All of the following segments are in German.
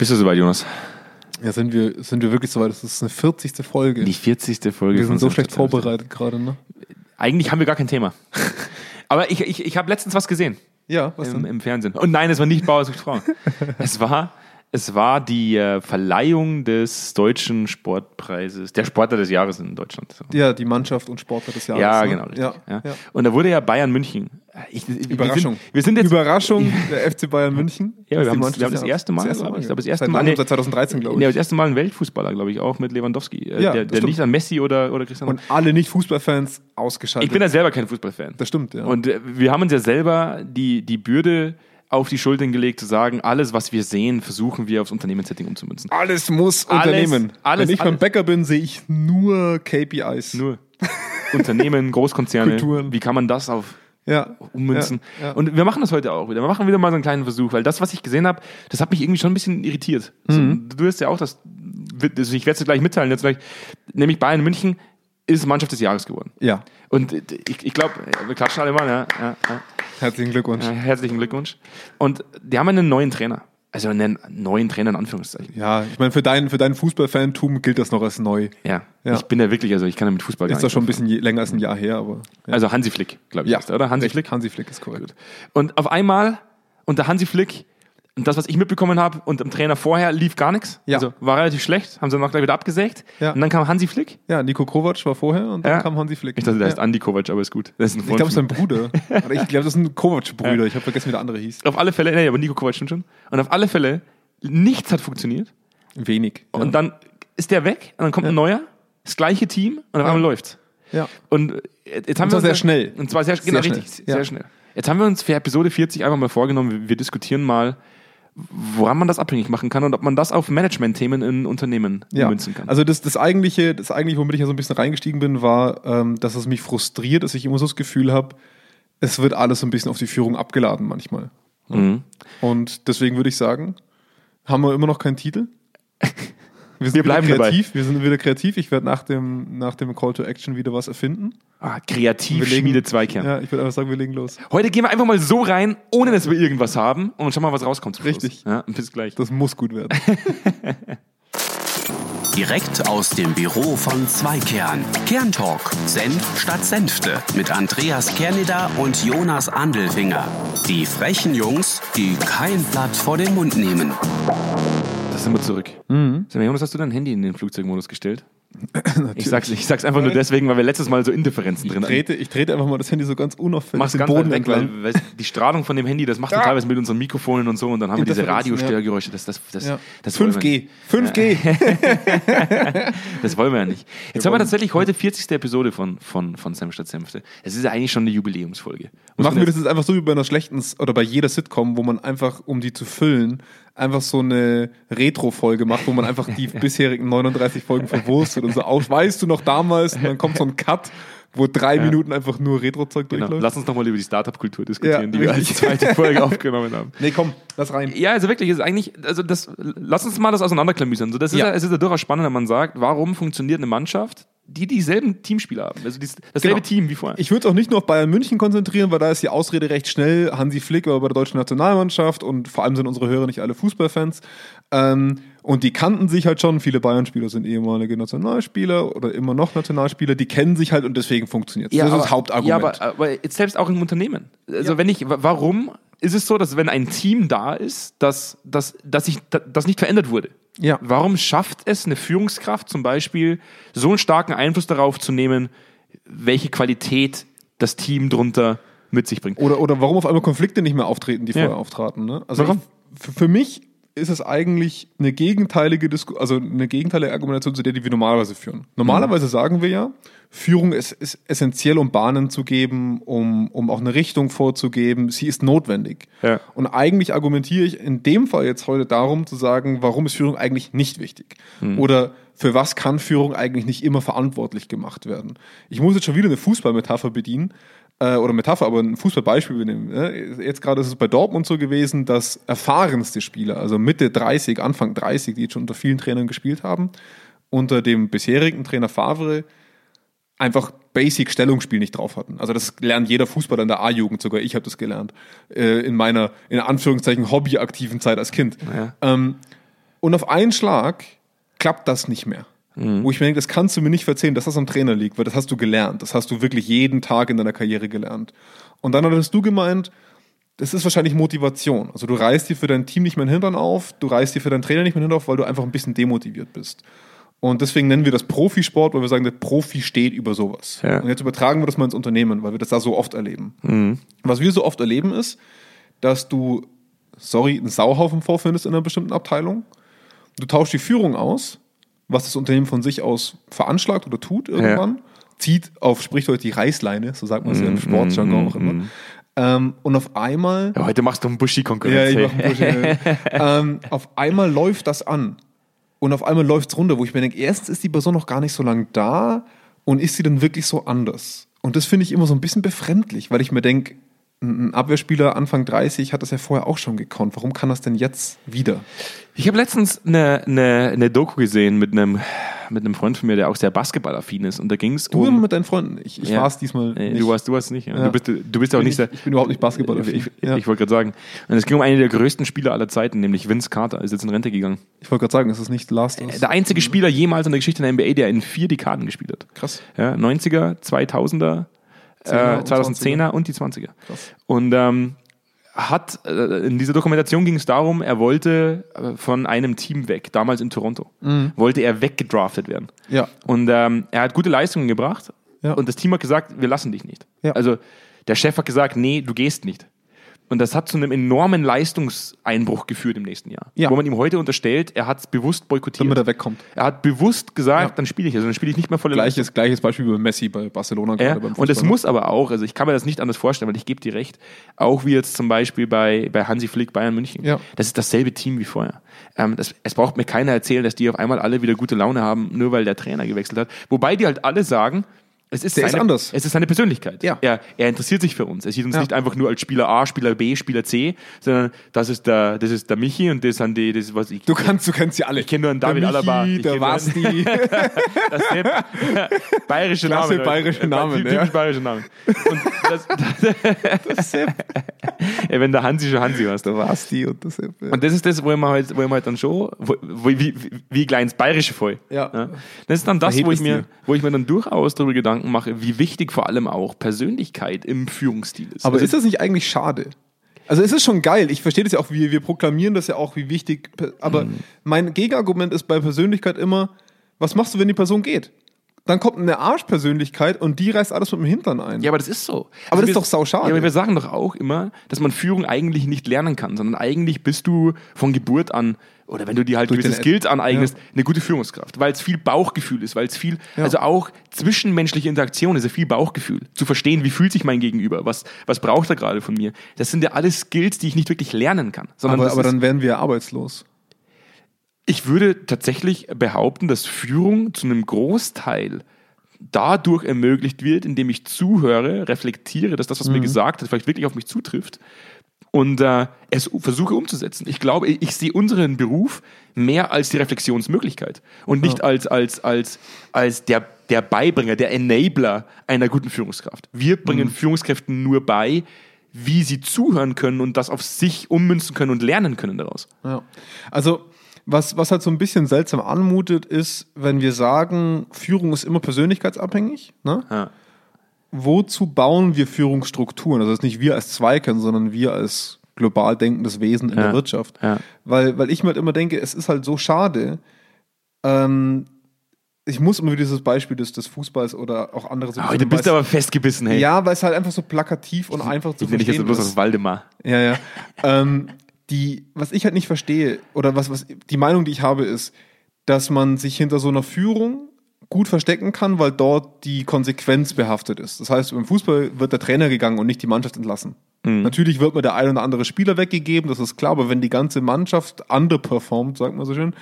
Bist du soweit, Jonas? Ja, sind wir, sind wir wirklich soweit? Das ist eine 40. Folge. Die 40. Folge. wir sind von so schlecht vorbereitet gerade, ne? Eigentlich haben wir gar kein Thema. Aber ich, ich, ich habe letztens was gesehen Ja, was im, denn? im Fernsehen. Und nein, es war nicht Bauer sucht Frau. es war, es war die äh, Verleihung des deutschen Sportpreises, der Sportler des Jahres in Deutschland. Ja, die Mannschaft und Sportler des Jahres. Ja, ne? genau. Richtig. Ja, Ja. ja. Und da wurde ja Bayern München. Ich, wir Überraschung. Sind, wir sind jetzt. Überraschung, der FC Bayern München. Ja, Das wir haben das- wir haben das erste Mal, glaub ich. Ich glaube, das erste Mal- nee. seit 2013, glaube Ja, ich. das erste Mal ein Weltfußballer, glaube ich, auch mit Lewandowski. Äh, Ja, der das der nicht an Messi oder, oder Cristiano. Und alle Nicht-Fußballfans ausgeschaltet. ich bin ja selber kein Fußballfan. das stimmt, ja. Und äh, wir haben uns ja selber die, die Bürde auf die Schultern gelegt, zu sagen, alles, was wir sehen, versuchen wir aufs Unternehmenssetting umzumünzen. alles muss Alles, Unternehmen. alles, Wenn ich beim alles. Bäcker bin, sehe ich nur KPIs. Nur Unternehmen, Großkonzerne, Kulturen. wie kann man das auf Ja. ummünzen? Ja, ja. Und wir machen das heute auch wieder. Wir machen wieder mal so einen kleinen Versuch, weil das, was ich gesehen habe, das hat mich irgendwie schon ein bisschen irritiert. Also, du wirst ja auch das, also ich werde es dir gleich mitteilen, jetzt gleich, nämlich Bayern München ist Mannschaft des Jahres geworden. ja. Und ich, ich glaube, wir klatschen alle mal, ja, ja, ja. Herzlichen Glückwunsch. Ja, herzlichen Glückwunsch. Und die haben einen neuen Trainer. Also einen neuen Trainer in Anführungszeichen. Ja, ich meine, für dein, für dein Fußballfantum gilt das noch als neu. Ja. Ja. Ich bin ja wirklich, also ich kann ja mit Fußball gar Ist das schon ein bisschen je, länger als ein Jahr her, aber. Ja, Also Hansi Flick, glaube ich, ist der, oder? Hansi Flick. Hansi Flick ist korrekt. Und auf einmal unter Hansi Flick, und das, was ich mitbekommen habe, und dem Trainer vorher lief gar nichts. Ja. Also war relativ schlecht, haben sie noch gleich wieder abgesägt. Ja. Und dann kam Hansi Flick. Ja, Nico Kovac war vorher und dann Ja. kam Hansi Flick. Ich dachte, der heißt. Andi Kovac, aber ist gut. Das ein Ich glaube, es ist sein Bruder. Ich glaube, das sind Kovac-Brüder. Ich habe vergessen, wie der andere hieß. Auf alle Fälle, nee, aber Nico Kovac stimmt schon. Und auf alle Fälle, nichts hat funktioniert. Wenig. Und dann ist der weg und dann kommt ein neuer, das gleiche Team und auf einmal läuft's. ja. Und äh, jetzt haben zwar wir uns sehr schnell. Und zwar sehr, genau, schnell. richtig, sehr schnell. Jetzt haben wir uns für Episode 40 einfach mal vorgenommen, wir, wir diskutieren mal, woran man das abhängig machen kann und ob man das auf Management-Themen in Unternehmen Ja, ummünzen kann. also das, das eigentliche, das eigentliche, womit ich ja so ein bisschen reingestiegen bin, war, ähm, dass es mich frustriert, dass ich immer so das Gefühl habe, es wird alles so ein bisschen auf die Führung abgeladen manchmal. Mhm. Und deswegen würde ich sagen, haben wir immer noch keinen Titel. Wir, sind Wir bleiben wieder dabei. kreativ. Wir sind wieder kreativ. Ich werde nach dem, nach dem Call to Action wieder was erfinden. ah, kreativ Wir legen- Schmiede Zweikern. Ja, ich würde einfach sagen, wir legen los. Heute gehen wir einfach mal so rein, ohne dass wir irgendwas haben und schauen mal, was rauskommt. Richtig. Ja, bis gleich. Das muss gut werden. Direkt aus dem Büro von Zweikern. Kerntalk. Senf statt Senfte. Mit Andreas Kerneder und Jonas Andelfinger. Die frechen Jungs, die kein Blatt vor den Mund nehmen. Sind wir zurück. Mhm. Sag mal, Jonas, hast du dein Handy in den Flugzeugmodus gestellt? Ich, sag's, ich sag's einfach nur deswegen, weil wir letztes Mal so Indifferenzen drin Ich hatten. trete, ich trete einfach mal das Handy so ganz unauffällig Mach's den ganz Boden weg, weil, weil die Strahlung von dem Handy, das macht Ja. teilweise mit unseren Mikrofonen und so und dann haben wir diese Radiostörgeräusche. Das, das, das, Ja. das, wollen wir, 5G. 5G. das wollen wir ja nicht. Jetzt haben wir tatsächlich heute 40. Episode von, von, von Senf statt Senfte. Es ist ja eigentlich schon eine Jubiläumsfolge. Muss Machen wir das jetzt einfach so wie bei einer schlechten oder bei jeder Sitcom, wo man einfach, um die zu füllen, einfach so eine Retro-Folge macht, wo man einfach die bisherigen 39 Folgen verwurstet und so aus. Weißt du noch damals? Und dann kommt so ein Cut, wo drei Minuten einfach nur Retro-Zeug Genau. durchläuft. Lass uns nochmal über die Startup-Kultur diskutieren, Ja, die wir als zweite Folge aufgenommen haben. Nee, komm, lass rein. Ja, also wirklich, ist eigentlich, also das, lass uns mal das auseinanderklamüsern. So, das ist ja. Ja. es ist ja durchaus spannend, wenn man sagt, warum funktioniert eine Mannschaft, die dieselben Teamspieler haben, also dies, dasselbe Genau. Team wie vorher. Ich würde auch nicht nur auf Bayern München konzentrieren, weil da ist die Ausrede recht schnell. Hansi Flick war bei der deutschen Nationalmannschaft und vor allem sind unsere Hörer nicht alle Fußballfans. Ähm, und die kannten sich halt schon. Viele Bayern-Spieler sind ehemalige Nationalspieler oder immer noch Nationalspieler. Die kennen sich halt und deswegen funktioniert es. das ist das Hauptargument. Ja, aber, aber jetzt selbst auch im Unternehmen. Also wenn ich, wa- warum ist es so, dass wenn ein Team da ist, dass, dass, dass sich das nicht verändert wurde? Ja. Warum schafft es eine Führungskraft zum Beispiel, so einen starken Einfluss darauf zu nehmen, welche Qualität das Team drunter mit sich bringt? Oder, oder warum auf einmal Konflikte nicht mehr auftreten, die Ja. vorher auftraten. Ne? Also Warum? Ich, für, für mich ist es eigentlich eine gegenteilige Disku also eine gegenteilige Argumentation zu der, die wir normalerweise führen. Normalerweise Mhm. sagen wir ja, Führung ist, ist essentiell, um Bahnen zu geben, um, um auch eine Richtung vorzugeben. Sie ist notwendig. Ja. Und eigentlich argumentiere ich in dem Fall jetzt heute darum zu sagen, warum ist Führung eigentlich nicht wichtig? Mhm. Oder für was kann Führung eigentlich nicht immer verantwortlich gemacht werden? Ich muss jetzt schon wieder eine Fußballmetapher bedienen äh, oder Metapher, aber ein Fußballbeispiel nehmen. Ne? Jetzt gerade ist es bei Dortmund so gewesen, dass erfahrenste Spieler, also Mitte 30, Anfang 30, die jetzt schon unter vielen Trainern gespielt haben, unter dem bisherigen Trainer Favre einfach Basic Stellungsspiel nicht drauf hatten. Also das lernt jeder Fußballer in der A-Jugend, sogar ich habe das gelernt, äh, in meiner, in Anführungszeichen, hobbyaktiven Zeit als Kind. Ja. Ähm, Und auf einen Schlag klappt das nicht mehr. Wo ich mir denke, das kannst du mir nicht verzeihen, dass das am Trainer liegt, weil das hast du gelernt. Das hast du wirklich jeden Tag in deiner Karriere gelernt. Und dann hattest du gemeint, das ist wahrscheinlich Motivation. Also du reißt dir für dein Team nicht mehr den Hintern auf, du reißt dir für deinen Trainer nicht mehr den Hintern auf, weil du einfach ein bisschen demotiviert bist. Und deswegen nennen wir das Profisport, weil wir sagen, der Profi steht über sowas. Ja. Und jetzt übertragen wir das mal ins Unternehmen, weil wir das da so oft erleben. Was wir so oft erleben ist, dass du, sorry, einen Sauhaufen vorfindest in einer bestimmten Abteilung. Du tauschst die Führung aus, was das Unternehmen von sich aus veranschlagt oder tut irgendwann, zieht auf Sprichwort die Reißleine, so sagt man es ja im Sportjargon auch immer. Ähm, und auf einmal Ja, heute machst du einen ja, Buschi-Konkurrenz. ich mach einen Bullshit. ähm, auf einmal läuft das an. Und auf einmal läuft es runter, wo ich mir denke, erstens ist die Person noch gar nicht so lange da und ist sie dann wirklich so anders? Und das finde ich immer so ein bisschen befremdlich, weil ich mir denke, ein Abwehrspieler Anfang 30 hat das ja vorher auch schon gekonnt. Warum kann das denn jetzt wieder? Ich habe letztens eine, eine, eine Doku gesehen mit einem, mit einem Freund von mir, der auch sehr basketballaffin ist. Und da ging es Du immer um. mit deinen Freunden. Ich, ich Ja. war es diesmal nicht. Du warst, du warst nicht. Ja. Ja. Du, bist, du bist auch nicht sehr. ich, ich bin überhaupt nicht basketballaffin. Ich, ja. ich wollte gerade sagen. Und es ging um einen der größten Spieler aller Zeiten, nämlich Vince Carter. Ist jetzt in Rente gegangen. ich wollte gerade sagen, es ist nicht Last of Us. Der einzige Spieler jemals in der Geschichte der NBA, der in vier Dekaden gespielt hat. Krass. Ja, 90er, 2000er, äh, 10er und 2010er und die 20er. Krass. Und ähm, hat, äh, in dieser Dokumentation ging es darum, er wollte äh, von einem Team weg, damals in Toronto. Wollte er weggedraftet werden. Ja. Und ähm, er hat gute Leistungen gebracht Ja. und das Team hat gesagt, wir lassen dich nicht. Ja. Also der Chef hat gesagt, nee, du gehst nicht. Und das hat zu einem enormen Leistungseinbruch geführt im nächsten Jahr. Ja. Wo man ihm heute unterstellt, er hat es bewusst boykottiert. Damit er wegkommt. Er hat bewusst gesagt, Ja. dann spiele ich, also dann spiele ich nicht mehr volle Gleiches, gleiches Beispiel wie bei Messi bei Barcelona ja, gerade beim und es muss aber auch, also ich kann mir das nicht anders vorstellen, weil ich gebe dir recht, auch wie jetzt zum Beispiel bei, bei Hansi Flick Bayern München. Ja. Das ist dasselbe Team wie vorher. Ähm, das, es braucht mir keiner erzählen, dass die auf einmal alle wieder gute Laune haben, nur weil der Trainer gewechselt hat. Wobei die halt alle sagen, es ist, Der ist seine, anders. es ist seine Persönlichkeit. Ja. Er, er interessiert sich für uns. Er sieht uns Ja. nicht einfach nur als Spieler A, Spieler B, Spieler C, sondern das ist der, das ist der Michi und das sind die, das ist was ich. Du kannst, du kennst sie alle. Ich kenn nur einen David der Michi, Alaba. Ich Der Basti. Das sind bayerische Klasse Namen. bayerische Namen, Typisch ja. bayerische Namen. Und das, das, Ey, wenn der Hansi schon Hansi warst. der Basti und das. Ja. Und das ist das, wo ich mir halt, wo ich mir halt dann schon, wo, wo, wie, wie, wie klein ins Bayerische voll. Ja. Das ist dann das, Verhebt wo ich, mir, dir. wo ich mir dann durchaus darüber Gedanken mache, wie wichtig vor allem auch Persönlichkeit im Führungsstil ist. Aber Also, ist das nicht eigentlich schade? Also es ist schon geil. Ich verstehe das ja auch, wir, wir proklamieren das ja auch, wie wichtig. Aber Mhm. mein Gegenargument ist bei Persönlichkeit immer, was machst du, wenn die Person geht? Dann kommt eine Arschpersönlichkeit und die reißt alles mit dem Hintern ein. Ja, aber das ist so. Aber das wir- ist doch sauschade. Ja, aber wir sagen doch auch immer, dass man Führung eigentlich nicht lernen kann, sondern eigentlich bist du von Geburt an, oder wenn du dir halt Durch gewisse Skills aneignest, eine gute Führungskraft. Weil es viel Bauchgefühl ist, weil es viel, also auch zwischenmenschliche Interaktion ist ja viel Bauchgefühl. Zu verstehen, wie fühlt sich mein Gegenüber, was, was braucht er gerade von mir. Das sind ja alles Skills, die ich nicht wirklich lernen kann. Sondern aber aber dann wären wir arbeitslos. ich würde tatsächlich behaupten, dass Führung zu einem Großteil dadurch ermöglicht wird, indem ich zuhöre, reflektiere, dass das, was mir gesagt wird, vielleicht wirklich auf mich zutrifft und äh, es versuche umzusetzen. Ich glaube, ich, ich sehe unseren Beruf mehr als die Reflexionsmöglichkeit und nicht als, als, als, als der, der Beibringer, der Enabler einer guten Führungskraft. Wir bringen Führungskräften nur bei, wie sie zuhören können und das auf sich ummünzen können und lernen können daraus. Ja. Also, was, was halt so ein bisschen seltsam anmutet, ist, wenn wir sagen, Führung ist immer persönlichkeitsabhängig. Ne? Ja. Wozu bauen wir Führungsstrukturen? Also, das ist nicht wir als Zweikern, sondern wir als global denkendes Wesen in Ja. der Wirtschaft. Ja. Weil, weil ich mir halt immer denke, es ist halt so schade. Ähm, ich muss immer wieder dieses Beispiel des, des Fußballs oder auch andere so Heute bist du aber festgebissen, hey. Ja, weil es halt einfach so plakativ und einfach zu Ich nenne dich jetzt verstehen bloß ist. Waldemar. Ja, ja. ähm, die, was ich halt nicht verstehe, oder was, was die Meinung, die ich habe, ist, dass man sich hinter so einer Führung gut verstecken kann, weil dort die Konsequenz behaftet ist. Das heißt, im Fußball wird der Trainer gegangen und nicht die Mannschaft entlassen. Natürlich wird mir der ein oder andere Spieler weggegeben, das ist klar, aber wenn die ganze Mannschaft underperformt, sagt man so schön,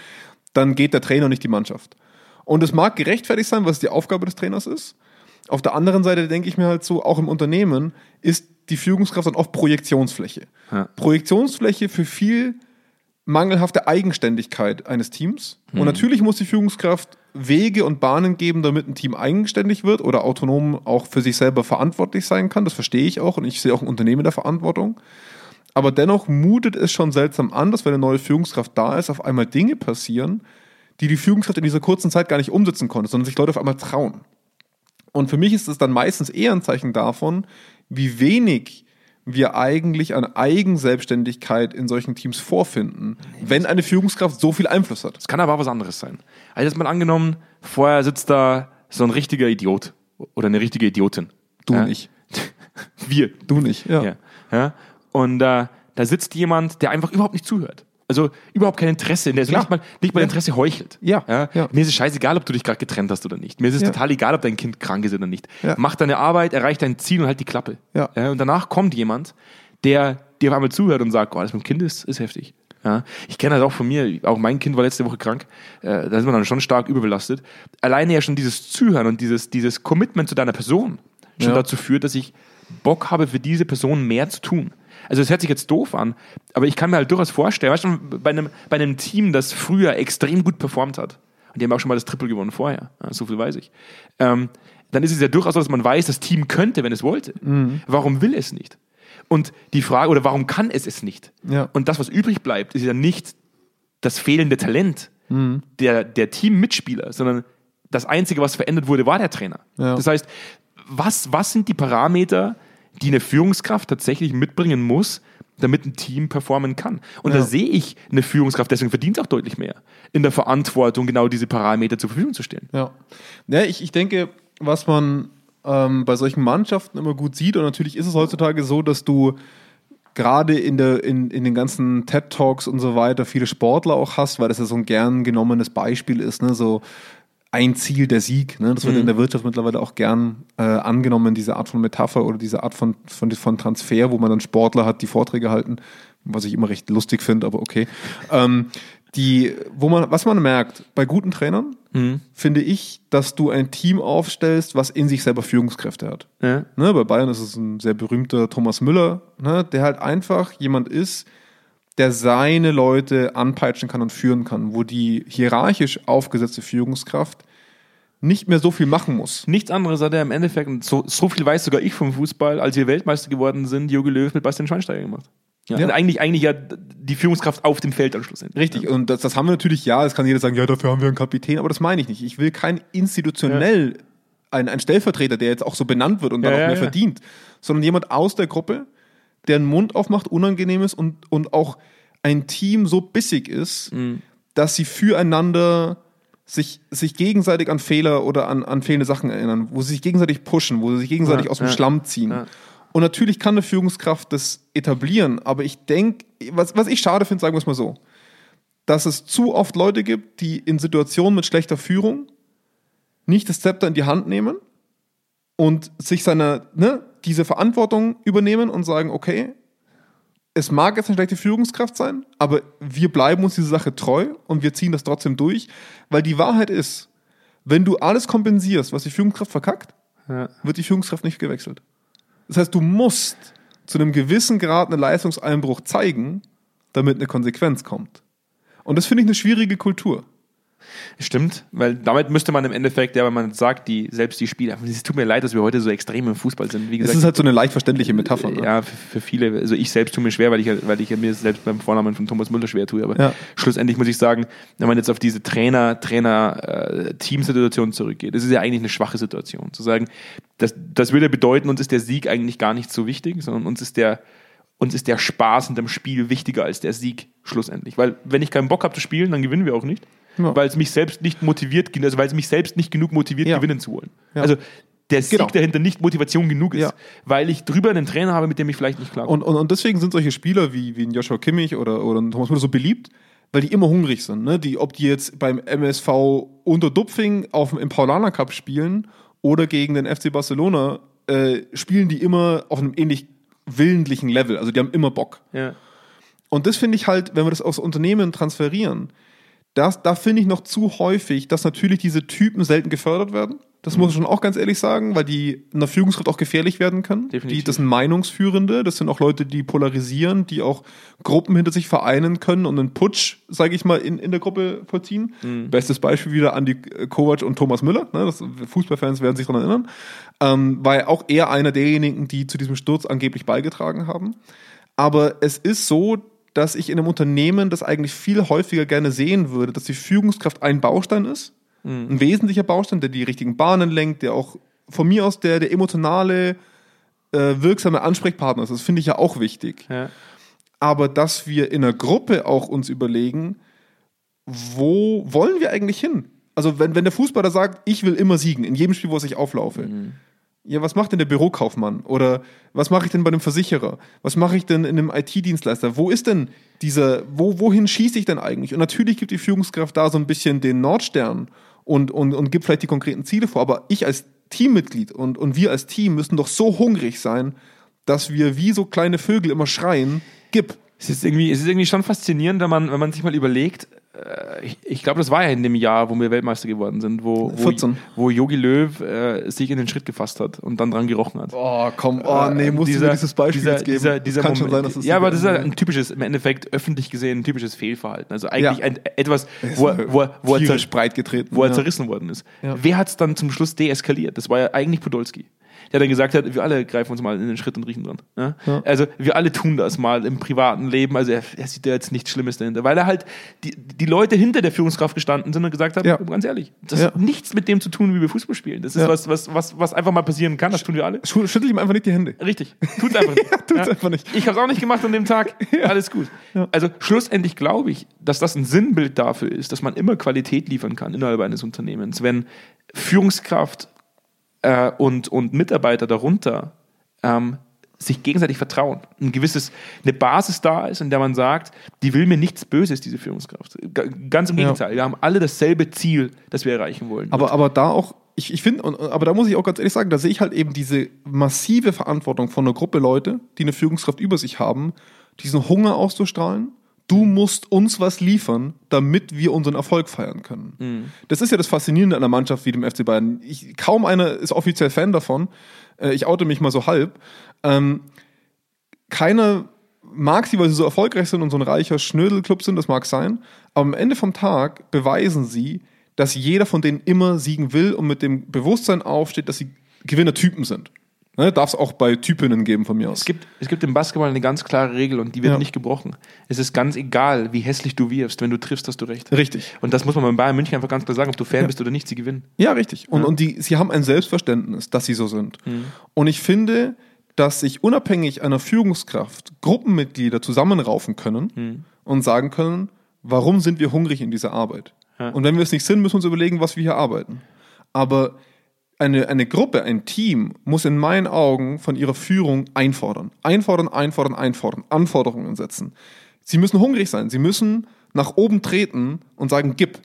dann geht der Trainer und nicht die Mannschaft. Und es mag gerechtfertigt sein, was die Aufgabe des Trainers ist. Auf der anderen Seite denke ich mir halt so, auch im Unternehmen ist die Führungskraft dann oft Projektionsfläche. Ja. Projektionsfläche für viel mangelhafte Eigenständigkeit eines Teams. Und natürlich muss die Führungskraft Wege und Bahnen geben, damit ein Team eigenständig wird oder autonom auch für sich selber verantwortlich sein kann. Das verstehe ich auch und ich sehe auch ein Unternehmen in der Verantwortung. Aber dennoch mutet es schon seltsam an, dass wenn eine neue Führungskraft da ist, auf einmal Dinge passieren, die die Führungskraft in dieser kurzen Zeit gar nicht umsetzen konnte, sondern sich Leute auf einmal trauen. Und für mich ist es dann meistens eher ein Zeichen davon, wie wenig wir eigentlich an Eigenselbstständigkeit in solchen Teams vorfinden, wenn eine Führungskraft so viel Einfluss hat. Es kann aber auch was anderes sein. Also jetzt mal angenommen, vorher sitzt da so ein richtiger Idiot oder eine richtige Idiotin. Du ja? nicht. Wir. Du nicht, ja. Ja. ja? Und äh, da sitzt jemand, der einfach überhaupt nicht zuhört. Also überhaupt kein Interesse, der also Klar. nicht mal, nicht mal Ja. Interesse heuchelt. Ja, ja. Mir ist es scheißegal, ob du dich gerade getrennt hast oder nicht. Mir ist es Ja. total egal, ob dein Kind krank ist oder nicht. Ja. Mach deine Arbeit, erreich dein Ziel und halt die Klappe. Ja. und danach kommt jemand, der dir auf einmal zuhört und sagt, oh, das mit dem Kind ist, ist heftig. Ja, ich kenne das auch von mir, auch mein Kind war letzte Woche krank, äh, da ist man dann schon stark überbelastet. Alleine ja schon dieses Zuhören und dieses, dieses Commitment zu deiner Person schon Ja. dazu führt, dass ich Bock habe, für diese Person mehr zu tun. Also es hört sich jetzt doof an, aber ich kann mir halt durchaus vorstellen, weißt du, bei einem, bei einem Team, das früher extrem gut performt hat, und die haben auch schon mal das Triple gewonnen vorher, ja, so viel weiß ich, ähm, dann ist es ja durchaus so, dass man weiß, das Team könnte, wenn es wollte. Warum will es nicht? Und die Frage, oder warum kann es es nicht? Ja. Und das, was übrig bleibt, ist ja nicht das fehlende Talent Mhm. der, der Teammitspieler, sondern das Einzige, was verändert wurde, war der Trainer. Ja. Das heißt, was, was sind die Parameter, die eine Führungskraft tatsächlich mitbringen muss, damit ein Team performen kann? Und Ja. da sehe ich eine Führungskraft, deswegen verdient es auch deutlich mehr, in der Verantwortung, genau diese Parameter zur Verfügung zu stellen. Ja. ja ich, ich denke, was man ähm, bei solchen Mannschaften immer gut sieht, und natürlich ist es heutzutage so, dass du gerade in, der, in, in den ganzen TED-Talks und so weiter viele Sportler auch hast, weil das ja so ein gern genommenes Beispiel ist, ne? so ein Ziel der Sieg. Ne? Das wird in der Wirtschaft mittlerweile auch gern äh, angenommen, diese Art von Metapher oder diese Art von, von, von Transfer, wo man dann Sportler hat, die Vorträge halten, was ich immer recht lustig finde, aber okay. Ähm, die, wo man, was man merkt, bei guten Trainern, finde ich, dass du ein Team aufstellst, was in sich selber Führungskräfte hat. Ja. Ne, bei Bayern ist es ein sehr berühmter Thomas Müller, ne, der halt einfach jemand ist, der seine Leute anpeitschen kann und führen kann, wo die hierarchisch aufgesetzte Führungskraft nicht mehr so viel machen muss. Nichts anderes hat er im Endeffekt, und so, so viel weiß sogar ich vom Fußball, als wir Weltmeister geworden sind, Jogi Löw mit Bastian Schweinsteiger gemacht. Ja, Ja. Eigentlich, eigentlich ja die Führungskraft auf dem Feld am Schluss. Richtig, und das, das haben wir natürlich, ja, es kann jeder sagen, ja, dafür haben wir einen Kapitän, aber das meine ich nicht. Ich will kein institutionell, ein, ein Stellvertreter, der jetzt auch so benannt wird und dann Ja, auch ja, mehr ja. verdient, sondern jemand aus der Gruppe, der einen Mund aufmacht, unangenehm ist und, und auch ein Team so bissig ist, Mhm. dass sie füreinander sich, sich gegenseitig an Fehler oder an, an fehlende Sachen erinnern, wo sie sich gegenseitig pushen, wo sie sich gegenseitig Ja, aus dem ja, Schlamm ziehen. ja. Und natürlich kann eine Führungskraft das etablieren, aber ich denke, was, was ich schade finde, sagen wir es mal so, dass es zu oft Leute gibt, die in Situationen mit schlechter Führung nicht das Zepter in die Hand nehmen und sich seiner, ne, diese Verantwortung übernehmen und sagen, okay, es mag jetzt eine schlechte Führungskraft sein, aber wir bleiben uns diese Sache treu und wir ziehen das trotzdem durch, weil die Wahrheit ist, wenn du alles kompensierst, was die Führungskraft verkackt, Ja. wird die Führungskraft nicht gewechselt. Das heißt, du musst zu einem gewissen Grad einen Leistungseinbruch zeigen, damit eine Konsequenz kommt. Und das finde ich eine schwierige Kultur. Stimmt, weil damit müsste man im Endeffekt, ja, wenn man sagt, die, selbst die Spieler, es tut mir leid, dass wir heute so extrem im Fußball sind. Wie Es gesagt, ist halt so eine leicht verständliche Metapher. Ne? ja, für, für viele, also ich selbst tue mir schwer, weil ich, weil ich mir selbst beim Vornamen von Thomas Müller schwer tue, aber Ja. schlussendlich muss ich sagen, wenn man jetzt auf diese Trainer, Trainer, äh, Teamsituation zurückgeht, das ist ja eigentlich eine schwache Situation. Zu sagen, das, das würde bedeuten, uns ist der Sieg eigentlich gar nicht so wichtig, sondern uns ist der, uns ist der Spaß in dem Spiel wichtiger als der Sieg schlussendlich. Weil wenn ich keinen Bock habe zu spielen, dann gewinnen wir auch nicht. Ja. Weil es mich selbst nicht motiviert, also weil es mich selbst nicht genug motiviert, Ja. gewinnen zu wollen. Ja. Also der Sieg Genau. dahinter nicht Motivation genug ist, Ja. weil ich drüber einen Trainer habe, mit dem ich vielleicht nicht klarkomme. Und, und, und deswegen sind solche Spieler wie, wie ein Joshua Kimmich oder, oder ein Thomas Müller so beliebt, weil die immer hungrig sind. Ne? Die, ob die jetzt beim MSV unter Dupfing auf dem, im Paulaner Cup spielen oder gegen den FC Barcelona, äh, spielen die immer auf einem ähnlich willentlichen Level. Also die haben immer Bock. ja. Und das finde ich halt, wenn wir das aus Unternehmen transferieren, das, da finde ich noch zu häufig, dass natürlich diese Typen selten gefördert werden. Das muss ich schon auch ganz ehrlich sagen, weil die in der Führungskraft auch gefährlich werden können. Definitiv. Die, das sind Meinungsführende, das sind auch Leute, die polarisieren, die auch Gruppen hinter sich vereinen können und einen Putsch, sage ich mal, in, in der Gruppe vollziehen. Bestes Beispiel wieder Andi Kovac und Thomas Müller. Ne? Das, Fußballfans werden sich daran erinnern. Ähm, war ja auch eher einer derjenigen, die zu diesem Sturz angeblich beigetragen haben. Aber es ist so, dass ich in einem Unternehmen das eigentlich viel häufiger gerne sehen würde, dass die Führungskraft ein Baustein ist, ein wesentlicher Baustein, der die richtigen Bahnen lenkt, der auch von mir aus der, der emotionale, äh, wirksame Ansprechpartner ist. Das finde ich ja auch wichtig. Ja. Aber dass wir in einer Gruppe auch uns überlegen, wo wollen wir eigentlich hin? Also wenn, wenn der Fußballer sagt, ich will immer siegen, in jedem Spiel, wo ich auflaufe. Ja, was macht denn der Bürokaufmann? Oder was mache ich denn bei einem Versicherer? Was mache ich denn in einem IT-Dienstleister? Wo ist denn dieser, wo, wohin schieße ich denn eigentlich? Und natürlich gibt die Führungskraft da so ein bisschen den Nordstern und, und, und gibt vielleicht die konkreten Ziele vor. Aber ich als Teammitglied und, und wir als Team müssen doch so hungrig sein, dass wir wie so kleine Vögel immer schreien, gib. Es ist irgendwie, es ist irgendwie schon faszinierend, wenn man, wenn man sich mal überlegt, ich, ich glaube, das war ja in dem Jahr, wo wir Weltmeister geworden sind, wo, wo, 14. wo Jogi Löw äh, sich in den Schritt gefasst hat und dann dran gerochen hat. Oh, komm, oh, nee, musst du mir dieses Beispiel dieser, jetzt geben. Dieser, dieser Kann schon Moment. sein, dass das ja, aber das ist ja ein typisches, im Endeffekt öffentlich gesehen, ein typisches Fehlverhalten. Also eigentlich Ja. ein, etwas, wo, er- wo, wo, er zer, getreten. wo er ja. zerrissen worden ist. Ja. Wer hat es dann zum Schluss deeskaliert? Das war ja eigentlich Podolski. Der dann gesagt hat, wir alle greifen uns mal in den Schritt und riechen dran. Ja? Ja. Also wir alle tun das mal im privaten Leben. Also er, er sieht da jetzt nichts Schlimmes dahinter, weil er halt die, die Leute hinter der Führungskraft gestanden sind und gesagt haben, Ja. ganz ehrlich, das hat nichts mit dem zu tun, wie wir Fußball spielen. Das ist was, was, was, was einfach mal passieren kann. Das tun wir alle. Schü- Schüttel ihm einfach nicht die Hände. Richtig. Tut's einfach nicht. tut's einfach nicht. Ich habe es auch nicht gemacht an dem Tag. Alles gut. Also schlussendlich glaube ich, dass das ein Sinnbild dafür ist, dass man immer Qualität liefern kann innerhalb eines Unternehmens. Wenn Führungskraft äh, und, und Mitarbeiter darunter ähm, sich gegenseitig vertrauen, ein gewisses, eine Basis da ist, in der man sagt, die will mir nichts Böses, diese Führungskraft. Ganz im Ja. Gegenteil, wir haben alle dasselbe Ziel, das wir erreichen wollen. Aber, aber da auch, ich, ich finde, aber da muss ich auch ganz ehrlich sagen, da sehe ich halt eben diese massive Verantwortung von einer Gruppe Leute, die eine Führungskraft über sich haben, diesen Hunger auszustrahlen. Du musst uns was liefern, damit wir unseren Erfolg feiern können. Das ist ja das Faszinierende an einer Mannschaft wie dem FC Bayern. Ich, kaum einer ist offiziell Fan davon. Äh, Ich oute mich mal so halb. Ähm, keiner mag sie, weil sie so erfolgreich sind und so ein reicher Schnödelclub sind, das mag sein. Aber am Ende vom Tag beweisen sie, dass jeder von denen immer siegen will und mit dem Bewusstsein aufsteht, dass sie Gewinnertypen sind. Ne, Darf es auch bei Typinnen geben von mir aus. Es gibt, es gibt im Basketball eine ganz klare Regel und die wird Ja. nicht gebrochen. Es ist ganz egal, wie hässlich du wirfst. Wenn du triffst, hast du recht. Richtig. Und das muss man beim Bayern München einfach ganz klar sagen, ob du Fan bist oder nicht, sie gewinnen. Ja, richtig. Und, und die, sie haben ein Selbstverständnis, dass sie so sind. Und ich finde, dass sich unabhängig einer Führungskraft Gruppenmitglieder zusammenraufen können und sagen können, warum sind wir hungrig in dieser Arbeit? Ja. Und wenn wir es nicht sind, müssen wir uns überlegen, was wir hier arbeiten. Aber eine, eine Gruppe, ein Team muss in meinen Augen von ihrer Führung einfordern. Einfordern, einfordern, einfordern, Anforderungen setzen. Sie müssen hungrig sein, sie müssen nach oben treten und sagen, gib.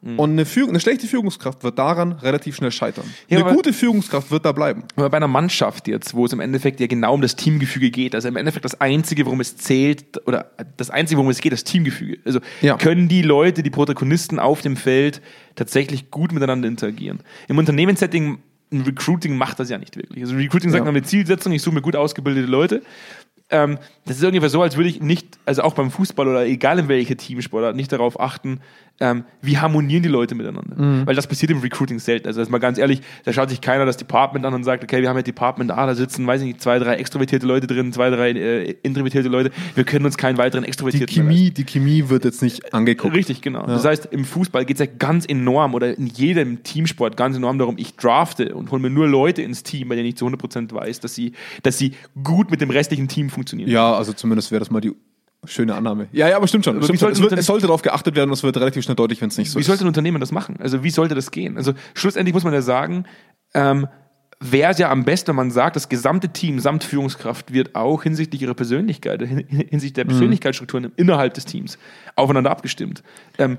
Und eine, Führung, eine schlechte Führungskraft wird daran relativ schnell scheitern. Ja, eine gute Führungskraft wird da bleiben. Aber bei einer Mannschaft jetzt, wo es im Endeffekt ja genau um das Teamgefüge geht, also im Endeffekt das Einzige, worum es zählt, oder das Einzige, worum es geht, das Teamgefüge. Also Ja. können die Leute, die Protagonisten auf dem Feld tatsächlich gut miteinander interagieren. Im Unternehmenssetting, ein Recruiting macht das ja nicht wirklich. Also Recruiting sagt, Ja. eine Zielsetzung, ich suche mir gut ausgebildete Leute. Ähm, das ist ungefähr so, als würde ich nicht, also auch beim Fußball oder egal in welcher Teamsportart, nicht darauf achten, ähm, wie harmonieren die Leute miteinander. Mhm. Weil das passiert im Recruiting selten. Also das ist mal ganz ehrlich, da schaut sich keiner das Department an und sagt, okay, wir haben ja Department A, da sitzen, weiß ich nicht, zwei, drei extrovertierte Leute drin, zwei, drei äh, introvertierte Leute. Wir können uns keinen weiteren Die extrovertierten mehr Chemie, die Chemie wird jetzt nicht angeguckt. Richtig, genau. Das heißt, im Fußball geht es ja ganz enorm oder in jedem Teamsport ganz enorm darum, ich drafte und hole mir nur Leute ins Team, bei denen ich zu 100% weiß, dass sie, dass sie gut mit dem restlichen Team funktionieren. Ja, also zumindest wäre das mal die schöne Annahme. Ja, ja, aber stimmt schon. Aber Stimmt wie schon. Es, wird, es sollte darauf geachtet werden und es wird relativ schnell deutlich, wenn es nicht so Wie ist. sollte ein Unternehmen das machen? Also wie sollte das gehen? Also schlussendlich muss man ja sagen, ähm, wäre es ja am besten, wenn man sagt, das gesamte Team samt Führungskraft wird auch hinsichtlich ihrer Persönlichkeit, hin- hinsichtlich der Persönlichkeitsstrukturen innerhalb des Teams aufeinander abgestimmt. Ähm,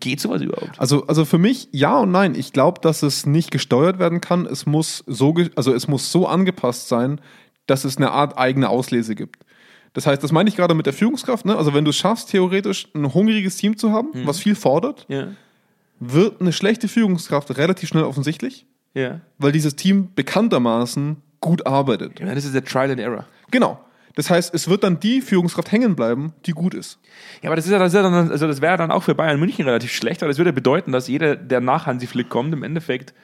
geht sowas überhaupt? Also, also für mich ja und nein. Ich glaube, dass es nicht gesteuert werden kann. Es muss so, also es muss so angepasst sein, dass es eine Art eigene Auslese gibt. Das heißt, das meine ich gerade mit der Führungskraft. Ne? Also wenn du es schaffst, theoretisch ein hungriges Team zu haben, was viel fordert, Ja, wird eine schlechte Führungskraft relativ schnell offensichtlich, ja. weil dieses Team bekanntermaßen gut arbeitet. ja das ist der Trial and Error. Genau. Das heißt, es wird dann die Führungskraft hängen bleiben, die gut ist. Ja, aber das ist ja, das ist ja dann, also das wäre dann auch für Bayern München relativ schlecht, weil das würde bedeuten, dass jeder, der nach Hansi Flick kommt, im Endeffekt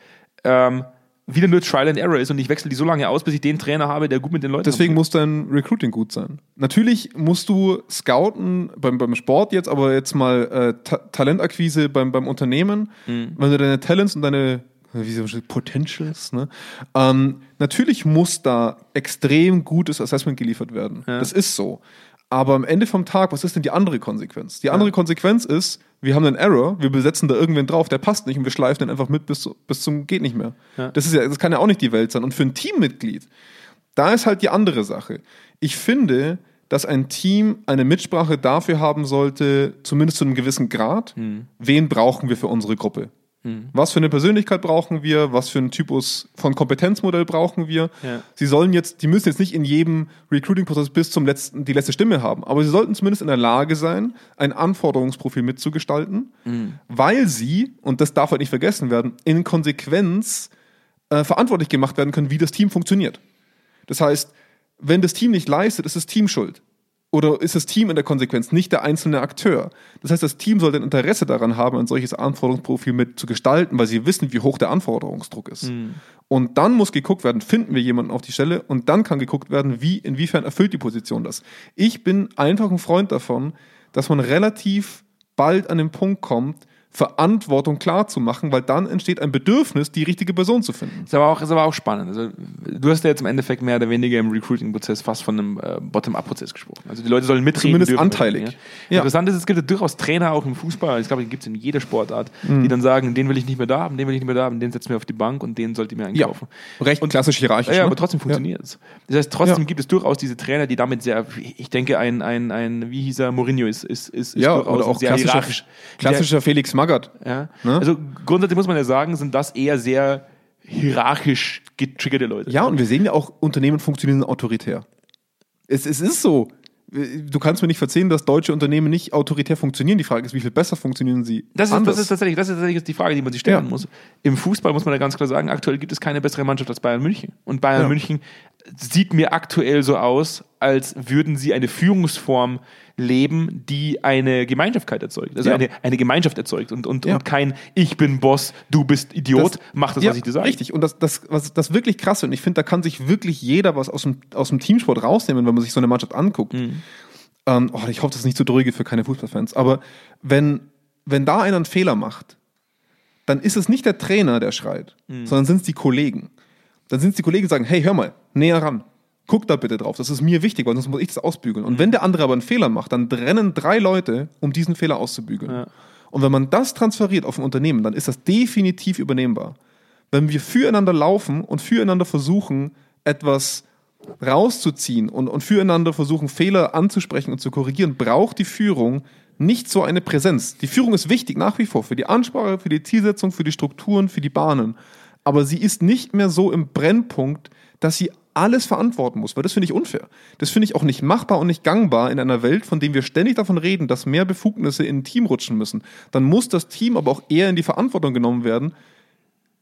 ähm, wieder nur Trial and Error ist und ich wechsle die so lange aus, bis ich den Trainer habe, der gut mit den Leuten Deswegen muss dein Recruiting gut sein. Natürlich musst du scouten beim, beim Sport jetzt, aber jetzt mal äh, Ta Talentakquise beim, beim Unternehmen, wenn du deine Talents und deine wie schön, Potentials, ne? Ähm, natürlich muss da extrem gutes Assessment geliefert werden. Das ist so. Aber am Ende vom Tag, was ist denn die andere Konsequenz? Die andere Konsequenz ist, wir haben einen Error, wir besetzen da irgendwen drauf, der passt nicht und wir schleifen den einfach mit bis, bis zum geht nicht mehr. Das ist ja, das kann ja auch nicht die Welt sein. Und für ein Teammitglied, da ist halt die andere Sache. Ich finde, dass ein Team eine Mitsprache dafür haben sollte, zumindest zu einem gewissen Grad, wen brauchen wir für unsere Gruppe. Was für eine Persönlichkeit brauchen wir? Was für einen Typus von Kompetenzmodell brauchen wir? Ja. Sie sollen jetzt, die müssen jetzt nicht in jedem Recruiting-Prozess bis zum letzten die letzte Stimme haben, aber sie sollten zumindest in der Lage sein, ein Anforderungsprofil mitzugestalten, weil sie, und das darf halt nicht vergessen werden, in Konsequenz äh, verantwortlich gemacht werden können, wie das Team funktioniert. Das heißt, wenn das Team nicht leistet, ist das Team schuld. Oder ist das Team in der Konsequenz nicht der einzelne Akteur? Das heißt, das Team sollte ein Interesse daran haben, ein solches Anforderungsprofil mit zu gestalten, weil sie wissen, wie hoch der Anforderungsdruck ist. Und dann muss geguckt werden, finden wir jemanden auf die Stelle und dann kann geguckt werden, wie, inwiefern erfüllt die Position das. Ich bin einfach ein Freund davon, dass man relativ bald an den Punkt kommt, Verantwortung klar zu machen, weil dann entsteht ein Bedürfnis, die richtige Person zu finden. Ist aber auch, ist aber auch spannend. Also, du hast ja jetzt im Endeffekt mehr oder weniger im Recruiting-Prozess fast von einem äh, Bottom-up-Prozess gesprochen. Also die Leute sollen mitreden. Zumindest dürfen, anteilig. Ja. Ja. Interessant ist, es gibt ja durchaus Trainer auch im Fußball, ich glaube, die gibt es in jeder Sportart, Mhm. die dann sagen, den will ich nicht mehr da haben, den will ich nicht mehr da haben, den setzen wir auf die Bank und den sollt ihr mir Ja, einkaufen. recht klassisch hierarchisch. Ja, ja, ne? aber trotzdem funktioniert es. Das heißt, trotzdem Ja. gibt es durchaus diese Trainer, die damit sehr, ich denke, ein, ein, ein wie hieß er, Mourinho ist, ist, ist, ist Ja, durchaus oder auch sehr klassischer, hierarchisch. klassischer Felix Magath. Ja. Ne? Also grundsätzlich muss man ja sagen, sind das eher sehr hierarchisch getriggerte Leute. Ja, und wir sehen ja auch, Unternehmen funktionieren autoritär. Es, es ist so. Du kannst mir nicht verzeihen, dass deutsche Unternehmen nicht autoritär funktionieren. Die Frage ist, wie viel besser funktionieren sie? Das ist, das, ist tatsächlich, das ist tatsächlich die Frage, die man sich stellen Ja. muss. Im Fußball muss man ja ganz klar sagen, aktuell gibt es keine bessere Mannschaft als Bayern München. Und Bayern Ja. München sieht mir aktuell so aus, als würden sie eine Führungsform leben, die eine Gemeinschaftkeit erzeugt. Also Ja. eine, eine Gemeinschaft erzeugt und, und, Ja. und kein Ich bin Boss, du bist Idiot, Das- mach das, ja, was ich dir sage. Richtig. Und das, das, was das wirklich krass und ich finde, da kann sich wirklich jeder was aus dem, aus dem Teamsport rausnehmen, wenn man sich so eine Mannschaft anguckt. Mhm. Ähm, oh, ich hoffe, das ist nicht zu dröge für keine Fußballfans. Aber wenn, wenn da einer einen Fehler macht, dann ist es nicht der Trainer, der schreit, Mhm. sondern sind es die Kollegen. Dann sind es die Kollegen, die sagen, hey, hör mal, näher ran. Guck da bitte drauf. Das ist mir wichtig, weil sonst muss ich das ausbügeln. Mhm. Und wenn der andere aber einen Fehler macht, dann rennen drei Leute, um diesen Fehler auszubügeln. Und wenn man das transferiert auf ein Unternehmen, dann ist das definitiv übernehmbar. Wenn wir füreinander laufen und füreinander versuchen, etwas rauszuziehen und, und füreinander versuchen, Fehler anzusprechen und zu korrigieren, braucht die Führung nicht so eine Präsenz. Die Führung ist wichtig nach wie vor für die Ansprache, für die Zielsetzung, für die Strukturen, für die Bahnen. Aber sie ist nicht mehr so im Brennpunkt, dass sie alles verantworten muss, weil das finde ich unfair. Das finde ich auch nicht machbar und nicht gangbar in einer Welt, von dem wir ständig davon reden, dass mehr Befugnisse in ein Team rutschen müssen. Dann muss das Team aber auch eher in die Verantwortung genommen werden,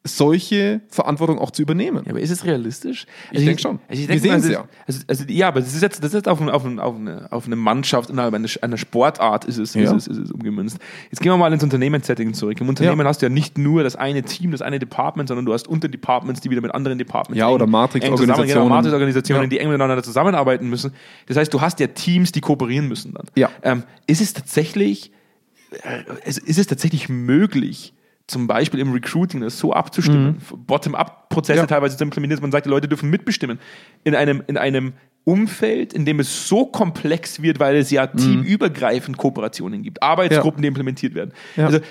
solche Verantwortung auch zu übernehmen. Ja, aber ist es realistisch? Ich denk schon. Also ich Wir denke mal, sehen's also, ja. Also, also, ja, aber das ist jetzt, das ist jetzt auf, ein- auf, ein- auf, eine, auf eine Mannschaft, innerhalb einer, einer Sportart ist es, Ja. ist, es, ist es umgemünzt. Jetzt gehen wir mal ins Unternehmenssetting zurück. Im Unternehmen Ja. hast du ja nicht nur das eine Team, das eine Department, sondern du hast Unterdepartments, die wieder mit anderen Departments Ja, eng- oder Matrix-Organisationen. Genau, Matrix-Organisationen, Ja. die eng miteinander zusammenarbeiten müssen. Das heißt, du hast ja Teams, die kooperieren müssen dann. Ja. Ähm, ist es tatsächlich, äh, ist es tatsächlich möglich, zum Beispiel im Recruiting das so abzustimmen, Bottom-up-Prozesse Mhm. Ja. teilweise zu implementieren, dass man sagt, die Leute dürfen mitbestimmen. In einem, in einem Umfeld, in dem es so komplex wird, weil es ja teamübergreifend Kooperationen gibt, Arbeitsgruppen, die implementiert werden. Mhm. Ja. Also äh,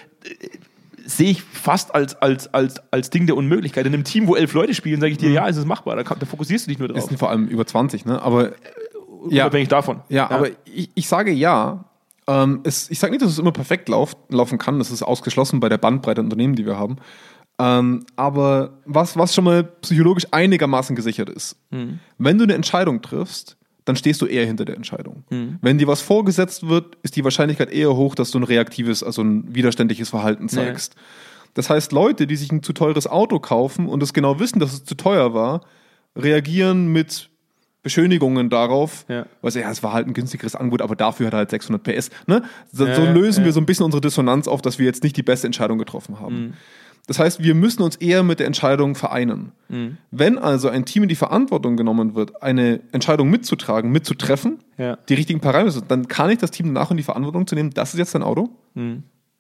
sehe ich fast als, als, als, als Ding der Unmöglichkeit. In einem Team, wo elf Leute spielen, sage ich dir, Mhm. ja, es ist machbar, da, kann, da fokussierst du dich nur Es drauf. sind vor allem über 20, ne? Aber ja, Unabhängig davon. ja, aber ich, ich sage ja. Ähm, es, ich sage nicht, dass es immer perfekt lauf, laufen kann. Das ist ausgeschlossen bei der Bandbreite an Unternehmen, die wir haben. Ähm, aber was, was schon mal psychologisch einigermaßen gesichert ist, wenn du eine Entscheidung triffst, dann stehst du eher hinter der Entscheidung. Wenn dir was vorgesetzt wird, ist die Wahrscheinlichkeit eher hoch, dass du ein reaktives, also ein widerständiges Verhalten zeigst. Das heißt, Leute, die sich ein zu teures Auto kaufen und es genau wissen, dass es zu teuer war, reagieren mit Beschönigungen darauf, Ja. weil ja, es war halt ein günstigeres Angebot, aber dafür hat er halt 600 PS. Ne? So, Ja, so lösen ja. wir so ein bisschen unsere Dissonanz auf, dass wir jetzt nicht die beste Entscheidung getroffen haben. Das heißt, wir müssen uns eher mit der Entscheidung vereinen. Wenn also ein Team in die Verantwortung genommen wird, eine Entscheidung mitzutragen, mitzutreffen, die richtigen Parameter, dann kann ich das Team danach in die Verantwortung zu nehmen, das ist jetzt dein Auto,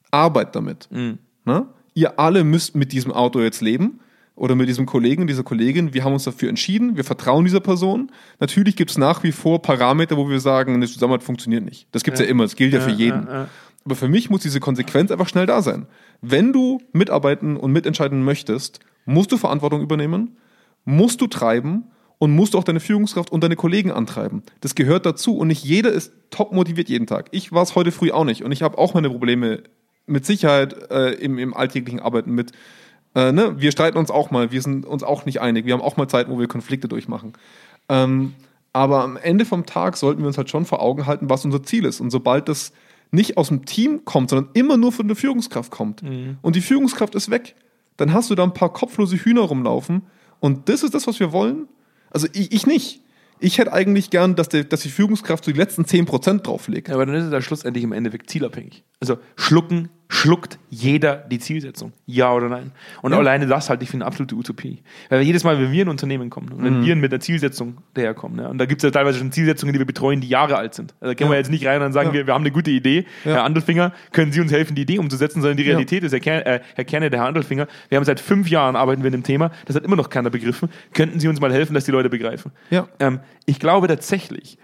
arbeit damit. Ne? Ihr alle müsst mit diesem Auto jetzt leben oder mit diesem Kollegen, dieser Kollegin. Wir haben uns dafür entschieden, wir vertrauen dieser Person. Natürlich gibt es nach wie vor Parameter, wo wir sagen, eine Zusammenarbeit funktioniert nicht. Das gibt es ja. immer, das gilt ja, für jeden. ja, ja. Aber für mich muss diese Konsequenz einfach schnell da sein. Wenn du mitarbeiten und mitentscheiden möchtest, musst du Verantwortung übernehmen, musst du treiben und musst du auch deine Führungskraft und deine Kollegen antreiben. Das gehört dazu und nicht jeder ist top motiviert jeden Tag. Ich war es heute früh auch nicht und ich habe auch meine Probleme mit Sicherheit äh, im, im alltäglichen Arbeiten mit. Äh, ne? Wir streiten uns auch mal, wir sind uns auch nicht einig. Wir haben auch mal Zeiten, wo wir Konflikte durchmachen. Ähm, aber am Ende vom Tag sollten wir uns halt schon vor Augen halten, was unser Ziel ist. Und sobald das nicht aus dem Team kommt, sondern immer nur von der Führungskraft kommt und die Führungskraft ist weg, dann hast du da ein paar kopflose Hühner rumlaufen und das ist das, was wir wollen. Also ich, ich nicht. Ich hätte eigentlich gern, dass, der, dass die Führungskraft so die letzten 10% drauflegt. Ja, aber dann ist es ja schlussendlich im Endeffekt zielabhängig. Also schlucken, schluckt jeder die Zielsetzung. Ja oder nein? Und Ja. alleine das halte ich für eine absolute Utopie. Weil jedes Mal, wenn wir in ein Unternehmen kommen und Mhm. wenn wir mit einer Zielsetzung daherkommen, ne, und da gibt es ja teilweise schon Zielsetzungen, die wir betreuen, die Jahre alt sind. Also da können wir jetzt nicht rein und sagen, Ja. wir, wir haben eine gute Idee, Ja. Herr Andelfinger, können Sie uns helfen, die Idee umzusetzen, sondern die Ja. Realität ist, Herr, Ker äh, Herr Kerne, der Herr Andelfinger, wir haben seit fünf Jahren arbeiten wir in dem Thema, das hat immer noch keiner begriffen. Könnten Sie uns mal helfen, dass die Leute begreifen? Ja. Ähm, ich glaube tatsächlich,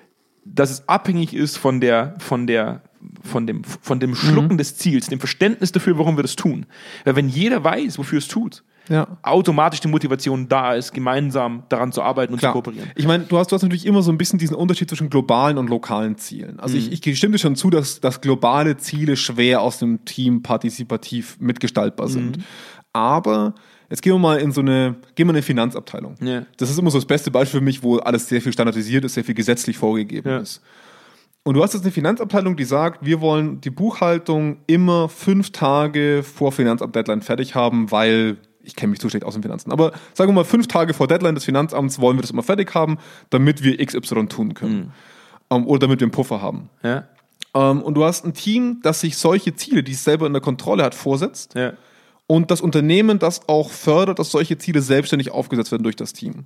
dass es abhängig ist von der, von der, von dem, von dem Schlucken Mhm. des Ziels, dem Verständnis dafür, warum wir das tun. Weil wenn jeder weiß, wofür es tut, Ja. automatisch die Motivation da ist, gemeinsam daran zu arbeiten und Klar. zu kooperieren. Ich meine, du hast, du hast natürlich immer so ein bisschen diesen Unterschied zwischen globalen und lokalen Zielen. Also ich, ich stimme dir schon zu, dass, dass globale Ziele schwer aus dem Team partizipativ mitgestaltbar sind. Aber jetzt gehen wir mal in so eine, gehen wir in eine Finanzabteilung. Ja. Das ist immer so das beste Beispiel für mich, wo alles sehr viel standardisiert ist, sehr viel gesetzlich vorgegeben Ja. ist. Und du hast jetzt eine Finanzabteilung, die sagt, wir wollen die Buchhaltung immer fünf Tage vor Finanzamt-Deadline fertig haben, weil ich kenne mich zu schlecht aus den Finanzen. Aber sagen wir mal, fünf Tage vor Deadline des Finanzamts wollen wir das immer fertig haben, damit wir XY tun können. Ähm, oder damit wir einen Puffer haben. Ja, Ähm, und du hast ein Team, das sich solche Ziele, die es selber in der Kontrolle hat, vorsetzt. ja, Und das Unternehmen das auch fördert, dass solche Ziele selbstständig aufgesetzt werden durch das Team.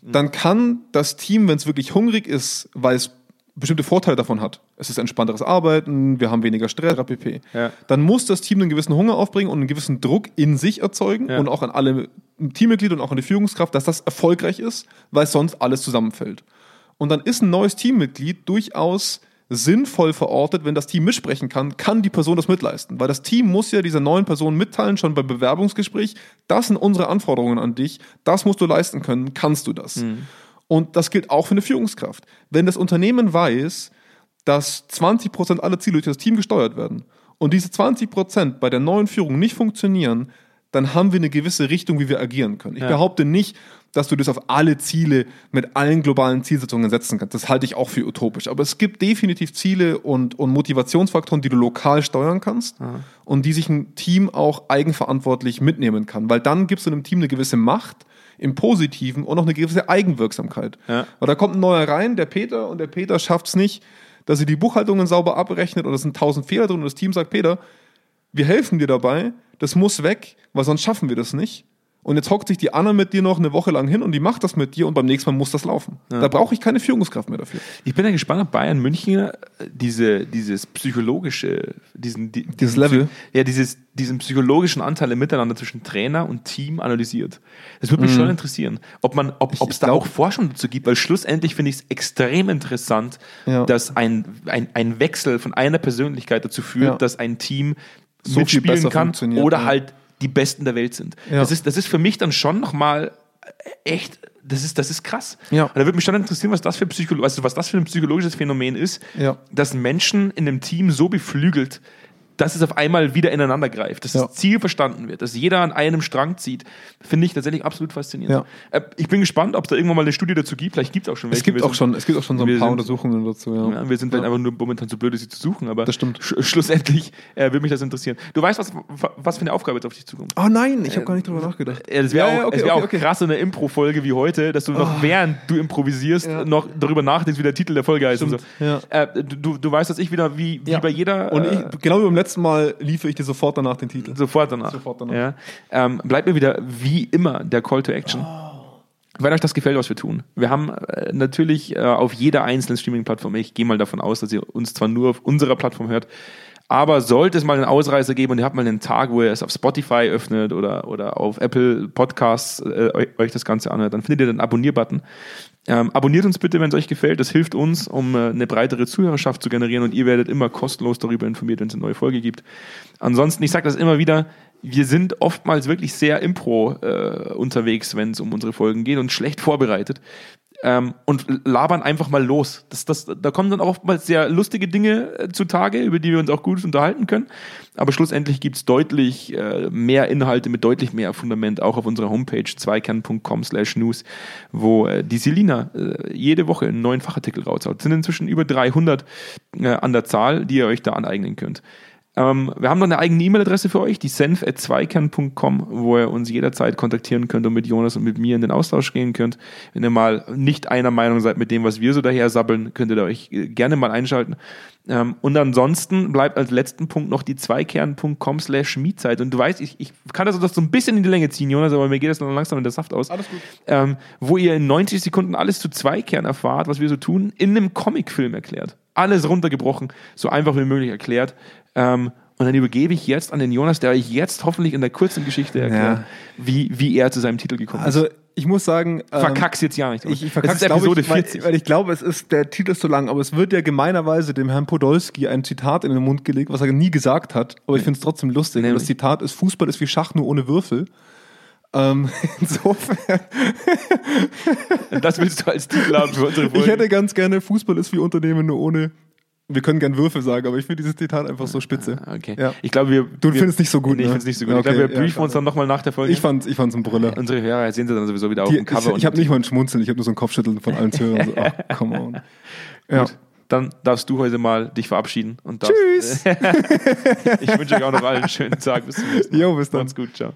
Dann kann das Team, wenn es wirklich hungrig ist, weil es bestimmte Vorteile davon hat, es ist entspannteres Arbeiten, wir haben weniger Stress, pp. Ja. Dann muss das Team einen gewissen Hunger aufbringen und einen gewissen Druck in sich erzeugen Ja. und auch an alle Teammitglieder und auch an die Führungskraft, dass das erfolgreich ist, weil sonst alles zusammenfällt. Und dann ist ein neues Teammitglied durchaus sinnvoll verortet, wenn das Team mitsprechen kann, kann die Person das mitleisten. Weil das Team muss ja dieser neuen Person mitteilen, schon beim Bewerbungsgespräch, das sind unsere Anforderungen an dich, das musst du leisten können, kannst du das. Und das gilt auch für eine Führungskraft. Wenn das Unternehmen weiß, dass 20% aller Ziele durch das Team gesteuert werden und diese 20% bei der neuen Führung nicht funktionieren, dann haben wir eine gewisse Richtung, wie wir agieren können. Ich Ja. behaupte nicht, dass du das auf alle Ziele mit allen globalen Zielsetzungen setzen kannst. Das halte ich auch für utopisch. Aber es gibt definitiv Ziele und, und Motivationsfaktoren, die du lokal steuern kannst und die sich ein Team auch eigenverantwortlich mitnehmen kann. Weil dann gibst du einem Team eine gewisse Macht im Positiven und auch eine gewisse Eigenwirksamkeit. Ja. Weil da kommt ein neuer rein, der Peter, und der Peter schafft es nicht, dass er die Buchhaltungen sauber abrechnet und es sind tausend Fehler drin und das Team sagt, Peter, wir helfen dir dabei, das muss weg, weil sonst schaffen wir das nicht. Und jetzt hockt sich die Anna mit dir noch eine Woche lang hin und die macht das mit dir und beim nächsten Mal muss das laufen. Da brauche ich keine Führungskraft mehr dafür. Ich bin ja gespannt, ob Bayern München äh, diese, dieses psychologische, diesen, die, Dieses Level? ja, dieses, diesen psychologischen Anteil im Miteinander zwischen Trainer und Team analysiert. Das würde mich schon interessieren, ob man, ob es da Mhm. auch Forschung dazu gibt, weil schlussendlich finde ich es extrem interessant, Ja. dass ein, ein, ein Wechsel von einer Persönlichkeit dazu führt, Ja. dass ein Team So mitspielen kann oder ja. halt die Besten der Welt sind. Ja. Das, ist, das ist für mich dann schon nochmal echt, das ist, das ist krass. Ja. Und da würde mich schon interessieren, was das für, Psycholo also was das für ein psychologisches Phänomen ist, Ja. dass Menschen in einem Team so beflügelt, dass es auf einmal wieder ineinander greift, dass Ja. das Ziel verstanden wird, dass jeder an einem Strang zieht, finde ich tatsächlich absolut faszinierend. Ja. Äh, Ich bin gespannt, ob es da irgendwann mal eine Studie dazu gibt. Vielleicht gibt es auch schon welche. Es gibt Wir auch sind- schon, es gibt auch schon so ein paar sind- Untersuchungen dazu. Ja. ja, wir sind vielleicht einfach nur momentan zu blöd, sie zu suchen, aber Das stimmt. sch schlussendlich äh, würde mich das interessieren. Du weißt, was, was für eine Aufgabe jetzt auf dich zukommt. Oh nein, ich habe gar nicht drüber nachgedacht. Das wäre auch, okay, es wär okay, auch okay. krass in einer Impro-Folge wie heute, dass du noch während du improvisierst, noch darüber nachdenkst, wie der Titel der Folge heißt. Und so. Stimmt, äh, du, du weißt, dass ich wieder wie, wie bei jeder. Und äh, ich, genau wie beim letzten Mal liefere ich dir sofort danach den Titel. Sofort danach. Sofort danach. Ja. Ähm, bleibt mir wieder wie immer der Call to Action. Wenn euch das gefällt, was wir tun. Wir haben äh, natürlich äh, auf jeder einzelnen Streaming-Plattform, ich gehe mal davon aus, dass ihr uns zwar nur auf unserer Plattform hört, aber sollte es mal einen Ausreißer geben und ihr habt mal einen Tag, wo ihr es auf Spotify öffnet oder, oder auf Apple Podcasts äh, euch das Ganze anhört, dann findet ihr den Abonnier-Button. Ähm, abonniert uns bitte, wenn es euch gefällt. Das hilft uns, um äh, eine breitere Zuhörerschaft zu generieren und ihr werdet immer kostenlos darüber informiert, wenn es eine neue Folge gibt. Ansonsten, ich sage das immer wieder, wir sind oftmals wirklich sehr impro äh, unterwegs, wenn es um unsere Folgen geht und schlecht vorbereitet. Ähm, und labern einfach mal los. Das, das, da kommen dann auch oftmals sehr lustige Dinge äh, zutage, über die wir uns auch gut unterhalten können. Aber schlussendlich gibt's deutlich äh, mehr Inhalte mit deutlich mehr Fundament, auch auf unserer Homepage zweikern.com slash news, wo äh, die Selina äh, jede Woche einen neuen Fachartikel raushaut. Es sind inzwischen über 300 äh, an der Zahl, die ihr euch da aneignen könnt. Ähm, wir haben noch eine eigene E-Mail-Adresse für euch, die senf.zweikern.com, wo ihr uns jederzeit kontaktieren könnt und mit Jonas und mit mir in den Austausch gehen könnt. Wenn ihr mal nicht einer Meinung seid mit dem, was wir so daher sabbeln, könnt ihr da euch äh, gerne mal einschalten. Ähm, und ansonsten bleibt als letzten Punkt noch die zweikern.com slash Mietzeit. Und du weißt, ich, ich kann das so ein bisschen in die Länge ziehen, Jonas, aber mir geht das noch langsam in der Saft aus. Alles gut. Ähm, wo ihr in 90 Sekunden alles zu Zweikern erfahrt, was wir so tun, in einem Comicfilm erklärt. Alles runtergebrochen, so einfach wie möglich erklärt. Ähm, und dann übergebe ich jetzt an den Jonas, der euch jetzt hoffentlich in der kurzen Geschichte erklärt, Ja. wie, wie er zu seinem Titel gekommen ist. Also, ich muss sagen. ähm, Verkack's jetzt ja nicht. Ich, ich verkack's, ist glaub Episode ich, weil, 40. Weil ich glaube, es ist, der Titel ist so lang, aber es wird ja gemeinerweise dem Herrn Podolski ein Zitat in den Mund gelegt, was er nie gesagt hat, aber ich finde es trotzdem lustig. Nämlich? das Zitat ist, Fußball ist wie Schach, nur ohne Würfel. Ähm, insofern, das willst du als Titel haben für unsere ich Folge. hätte ganz gerne, Fußball ist wie Unternehmen, nur ohne, wir können gern Würfel sagen, aber ich finde dieses Zitat einfach so spitze. Okay. Ja. Ich glaube, wir. Du findest nicht so gut, Nee, ich ne? finde es nicht so gut. Okay, ich glaube, wir ja, briefen uns dann nochmal nach der Folge. Ich fand ich fand's ein Brüller. unsere Hörer sehen sie dann sowieso wieder auf Die, dem Cover. ich ich habe nicht mal ein Schmunzeln, ich habe nur so ein Kopfschütteln von allen Zuhörern. So, ach, come on. Ja. Gut. Dann darfst du heute mal dich verabschieden. Und darfst, Tschüss. ich wünsche euch auch noch allen einen schönen Tag. Bis zum nächsten Mal. Jo, bis dann. Macht's gut. Ciao.